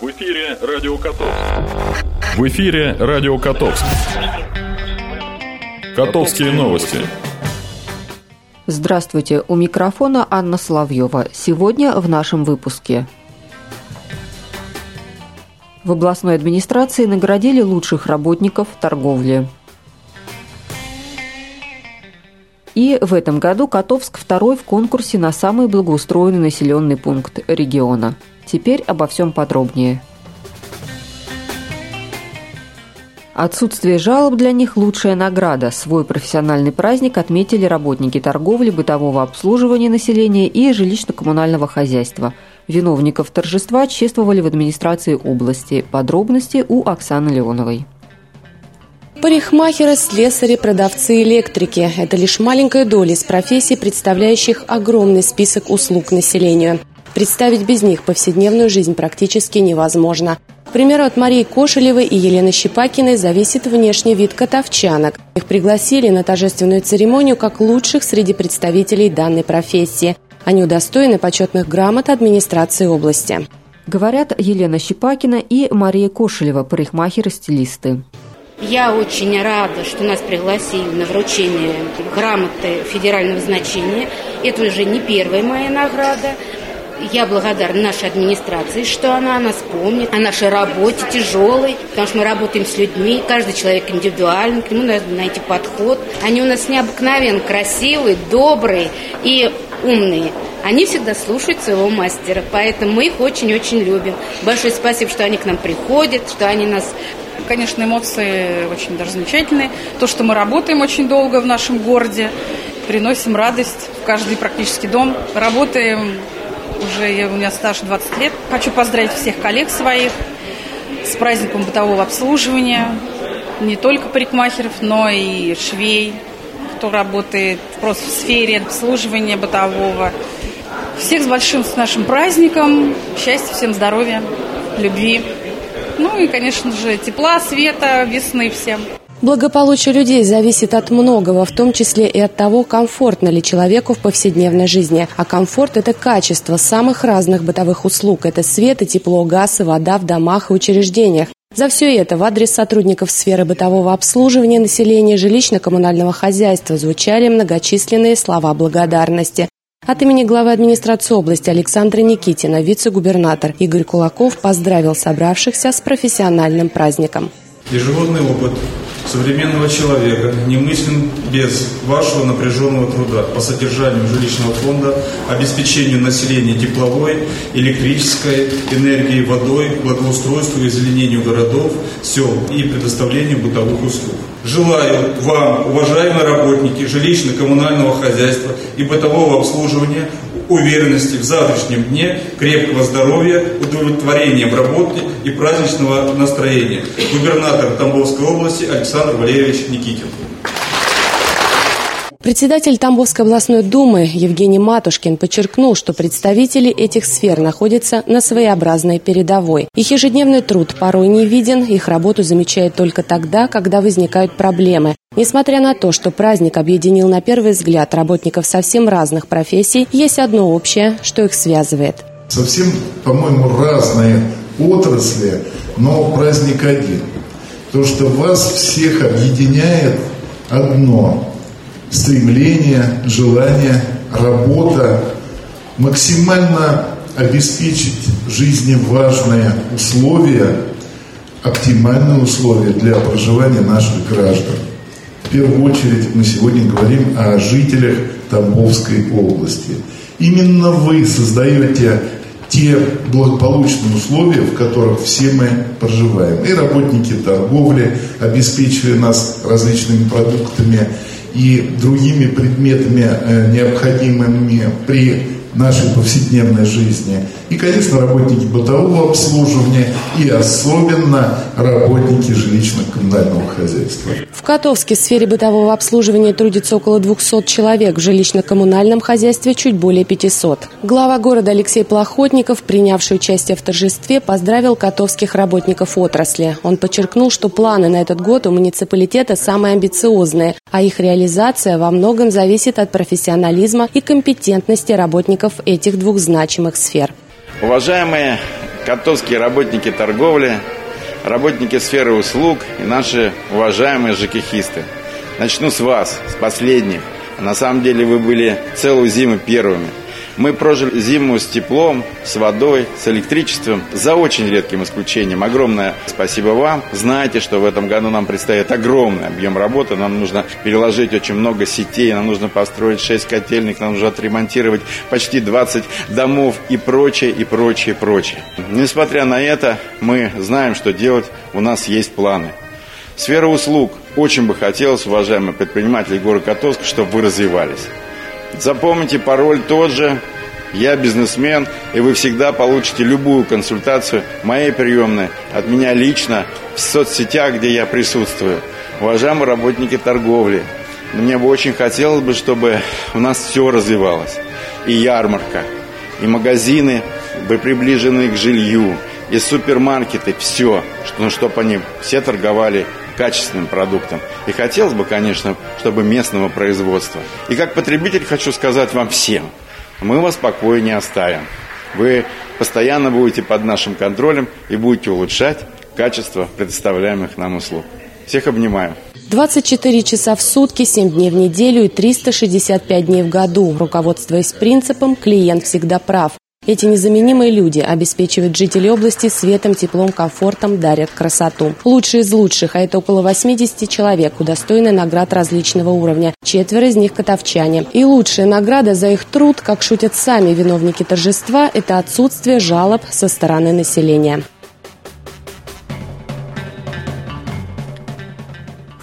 В эфире Радио Котовск. В эфире Радио Котовск. Котовские новости. Здравствуйте, у микрофона Анна Соловьева. Сегодня в нашем выпуске. В областной администрации наградили лучших работников торговли. И в этом году Котовск второй в конкурсе на самый благоустроенный населенный пункт региона. Теперь обо всем подробнее. Отсутствие жалоб для них – лучшая награда. Свой профессиональный праздник отметили работники торговли, бытового обслуживания населения и жилищно-коммунального хозяйства. Виновников торжества чествовали в администрации области. Подробности у Оксаны Леоновой. Парикмахеры, слесари, продавцы, электрики – это лишь маленькая доля из профессий, представляющих огромный список услуг населению. Представить без них повседневную жизнь практически невозможно. К примеру, от Марии Кошелевой и Елены Щепакиной зависит внешний вид котовчанок. Их пригласили на торжественную церемонию как лучших среди представителей данной профессии. Они удостоены почетных грамот администрации области. Говорят Елена Щепакина и Мария Кошелева, парикмахеры-стилисты. Я очень рада, что нас пригласили на вручение грамоты федерального значения. Это уже не первая моя награда. Я благодарна нашей администрации, что она нас помнит, о нашей работе тяжелой, потому что мы работаем с людьми, каждый человек индивидуальный, к нему надо найти подход. Они у нас необыкновенно красивые, добрые и умные. Они всегда слушают своего мастера, поэтому мы их очень-очень любим. Большое спасибо, что они к нам приходят, что они нас Конечно, эмоции очень даже замечательные. То, что мы работаем очень долго в нашем городе, приносим радость в каждый практически дом. Работаем уже у меня стаж 20 лет. Хочу поздравить всех коллег своих с праздником бытового обслуживания. Не только парикмахеров, но и швей, кто работает просто в сфере обслуживания бытового. Всех с большим с нашим праздником. Счастья, всем здоровья, любви. Ну и, конечно же, тепла, света, весны всем. Благополучие людей зависит от многого, в том числе и от того, комфортно ли человеку в повседневной жизни. А комфорт – это качество самых разных бытовых услуг. Это свет и тепло, газ и вода в домах и учреждениях. За все это в адрес сотрудников сферы бытового обслуживания населения жилищно-коммунального хозяйства звучали многочисленные слова благодарности. От имени главы администрации области Александра Никитина вице-губернатор Игорь Кулаков поздравил собравшихся с профессиональным праздником. Ежегодный опыт современного человека не мыслен без вашего напряженного труда по содержанию жилищного фонда, обеспечению населения тепловой, электрической энергией, водой, благоустройству и озеленению городов, сел и предоставлению бытовых услуг. Желаю вам, уважаемые работники жилищно-коммунального хозяйства и бытового обслуживания, уверенности в завтрашнем дне, крепкого здоровья, удовлетворения в работе и праздничного настроения. Губернатор Тамбовской области Александр Валерьевич Никитин. Председатель Тамбовской областной думы Евгений Матушкин подчеркнул, что представители этих сфер находятся на своеобразной передовой. Их ежедневный труд порой не виден, их работу замечают только тогда, когда возникают проблемы. Несмотря на то, что праздник объединил на первый взгляд работников совсем разных профессий, есть одно общее, что их связывает. Совсем, по-моему, разные отрасли, но праздник один. То, что вас всех объединяет одно стремление, желание, работа максимально обеспечить жизни важные условия, оптимальные условия для проживания наших граждан. В первую очередь мы сегодня говорим о жителях Тамбовской области. Именно вы создаете те благополучные условия, в которых все мы проживаем. И работники торговли, обеспечивая нас различными продуктами, и другими предметами, э, необходимыми при нашей повседневной жизни. И, конечно, работники бытового обслуживания и особенно работники жилищно-коммунального хозяйства. В Котовске в сфере бытового обслуживания трудится около 200 человек, в жилищно-коммунальном хозяйстве чуть более 500. Глава города Алексей Плохотников, принявший участие в торжестве, поздравил котовских работников отрасли. Он подчеркнул, что планы на этот год у муниципалитета самые амбициозные, а их реализация во многом зависит от профессионализма и компетентности работников этих двух значимых сфер. Уважаемые котовские работники торговли, работники сферы услуг и наши уважаемые жекехисты. Начну с вас, с последних. На самом деле вы были целую зиму первыми. Мы прожили зиму с теплом, с водой, с электричеством, за очень редким исключением. Огромное спасибо вам. Знаете, что в этом году нам предстоит огромный объем работы. Нам нужно переложить очень много сетей, нам нужно построить 6 котельных, нам нужно отремонтировать почти 20 домов и прочее, и прочее, и прочее. Несмотря на это, мы знаем, что делать, у нас есть планы. Сфера услуг. Очень бы хотелось, уважаемые предприниматели города Котовска, чтобы вы развивались. Запомните, пароль тот же. Я бизнесмен, и вы всегда получите любую консультацию моей приемной, от меня лично, в соцсетях, где я присутствую. Уважаемые работники торговли, мне бы очень хотелось бы, чтобы у нас все развивалось. И ярмарка, и магазины бы приближены к жилью, и супермаркеты, все, ну, чтобы они все торговали качественным продуктом. И хотелось бы, конечно, чтобы местного производства. И как потребитель хочу сказать вам всем, мы вас в покое не оставим. Вы постоянно будете под нашим контролем и будете улучшать качество предоставляемых нам услуг. Всех обнимаю. 24 часа в сутки, 7 дней в неделю и 365 дней в году. Руководствуясь принципом «клиент всегда прав». Эти незаменимые люди обеспечивают жителей области светом, теплом, комфортом, дарят красоту. Лучшие из лучших, а это около 80 человек, удостоены наград различного уровня. Четверо из них катовчане. И лучшая награда за их труд, как шутят сами виновники торжества, это отсутствие жалоб со стороны населения.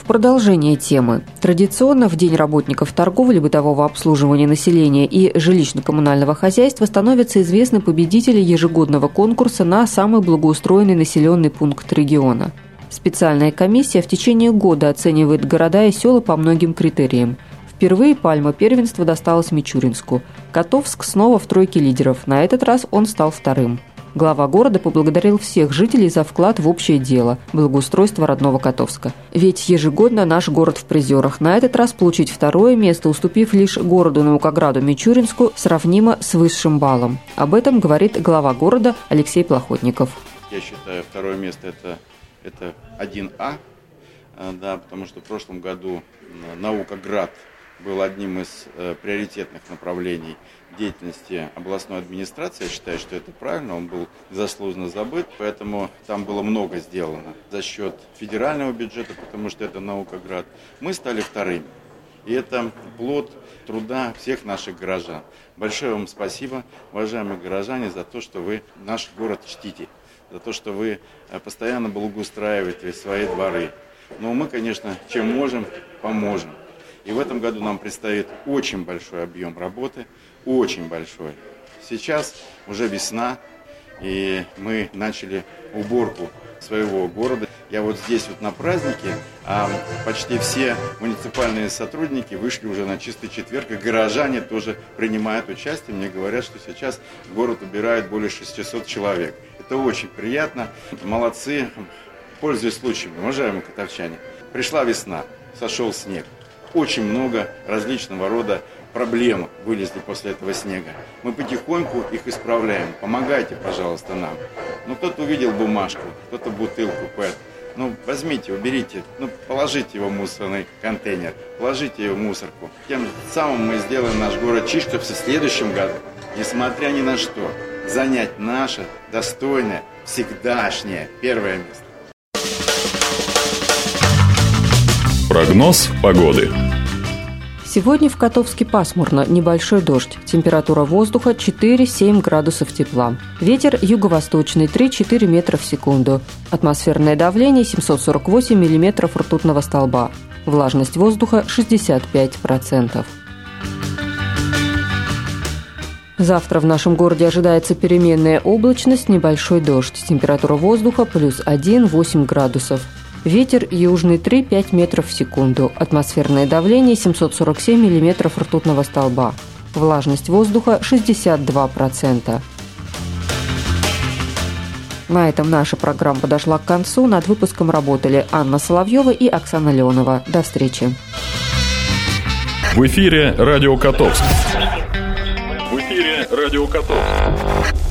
Продолжение темы. Традиционно в День работников торговли, бытового обслуживания населения и жилищно-коммунального хозяйства становятся известны победители ежегодного конкурса на самый благоустроенный населенный пункт региона. Специальная комиссия в течение года оценивает города и села по многим критериям. Впервые пальма первенства досталась Мичуринску. Котовск снова в тройке лидеров. На этот раз он стал вторым. Глава города поблагодарил всех жителей за вклад в общее дело – благоустройство родного Котовска. Ведь ежегодно наш город в призерах. На этот раз получить второе место, уступив лишь городу Наукограду Мичуринску, сравнимо с высшим баллом. Об этом говорит глава города Алексей Плохотников. Я считаю, второе место это, это 1А, э, да, потому что в прошлом году Наукоград был одним из э, приоритетных направлений деятельности областной администрации. Я считаю, что это правильно, он был заслуженно забыт, поэтому там было много сделано за счет федерального бюджета, потому что это наукоград. Мы стали вторыми. И это плод труда всех наших горожан. Большое вам спасибо, уважаемые горожане, за то, что вы наш город чтите, за то, что вы э, постоянно благоустраиваете свои дворы. Но мы, конечно, чем можем, поможем. И в этом году нам предстоит очень большой объем работы, очень большой. Сейчас уже весна, и мы начали уборку своего города. Я вот здесь вот на празднике, а почти все муниципальные сотрудники вышли уже на чистый четверг, и горожане тоже принимают участие. Мне говорят, что сейчас город убирает более 600 человек. Это очень приятно. Молодцы. Пользуясь случаем, уважаемые котовчане, пришла весна, сошел снег очень много различного рода проблем вылезли после этого снега. Мы потихоньку их исправляем. Помогайте, пожалуйста, нам. Ну, кто-то увидел бумажку, кто-то бутылку ПЭТ. Ну, возьмите, уберите, ну, положите его в мусорный контейнер, положите его в мусорку. Тем самым мы сделаем наш город чище, чтобы в следующем году, несмотря ни на что, занять наше достойное, всегдашнее первое место. Прогноз погоды. Сегодня в Котовске пасмурно, небольшой дождь. Температура воздуха 4-7 градусов тепла. Ветер юго-восточный 3-4 метра в секунду. Атмосферное давление 748 миллиметров ртутного столба. Влажность воздуха 65%. Завтра в нашем городе ожидается переменная облачность, небольшой дождь. Температура воздуха плюс 1-8 градусов. Ветер южный 3-5 метров в секунду. Атмосферное давление 747 миллиметров ртутного столба. Влажность воздуха 62%. На этом наша программа подошла к концу. Над выпуском работали Анна Соловьева и Оксана Леонова. До встречи. В эфире «Радио Котовск». В эфире «Радио Котовск».